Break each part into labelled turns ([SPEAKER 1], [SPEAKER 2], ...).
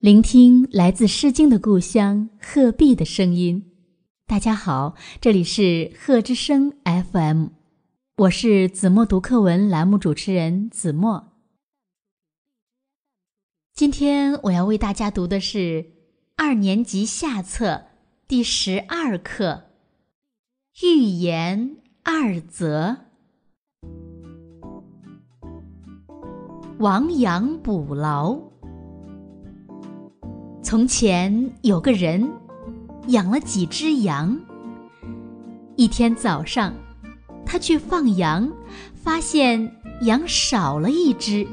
[SPEAKER 1] 聆听来自《诗经》的故乡鹤壁的声音。大家好，这里是鹤之声 FM，我是子墨读课文栏目主持人子墨。今天我要为大家读的是二年级下册第十二课《寓言二则》。亡羊补牢。从前有个人养了几只羊。一天早上，他去放羊，发现羊少了一只。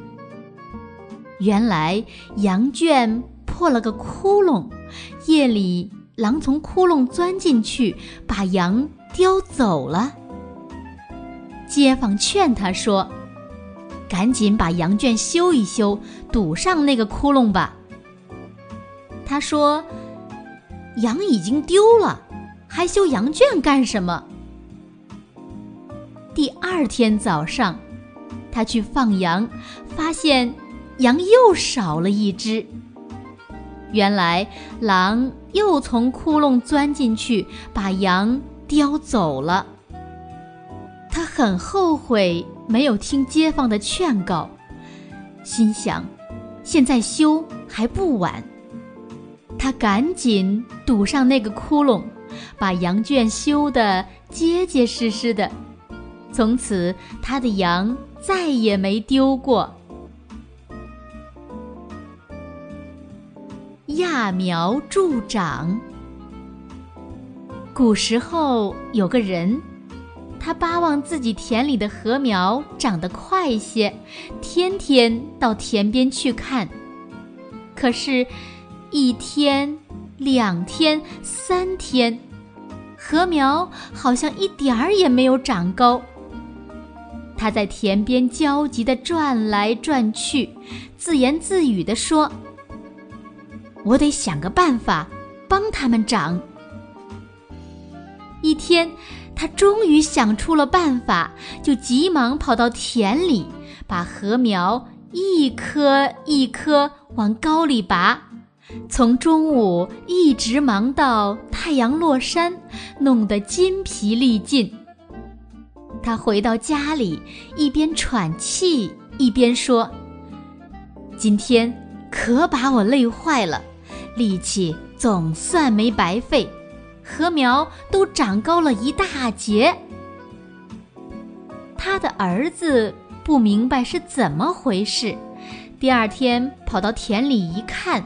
[SPEAKER 1] 原来羊圈破了个窟窿，夜里狼从窟窿钻进去，把羊叼走了。街坊劝他说：“赶紧把羊圈修一修，堵上那个窟窿吧。”他说：“羊已经丢了，还修羊圈干什么？”第二天早上，他去放羊，发现羊又少了一只。原来狼又从窟窿钻进去，把羊叼走了。他很后悔没有听街坊的劝告，心想：现在修还不晚。他赶紧堵上那个窟窿，把羊圈修得结结实实的。从此，他的羊再也没丢过。揠苗助长。古时候有个人，他巴望自己田里的禾苗长得快些，天天到田边去看。可是。一天，两天，三天，禾苗好像一点儿也没有长高。他在田边焦急地转来转去，自言自语地说：“我得想个办法帮他们长。”一天，他终于想出了办法，就急忙跑到田里，把禾苗一颗一颗往高里拔。从中午一直忙到太阳落山，弄得筋疲力尽。他回到家里，一边喘气一边说：“今天可把我累坏了，力气总算没白费，禾苗都长高了一大截。”他的儿子不明白是怎么回事，第二天跑到田里一看。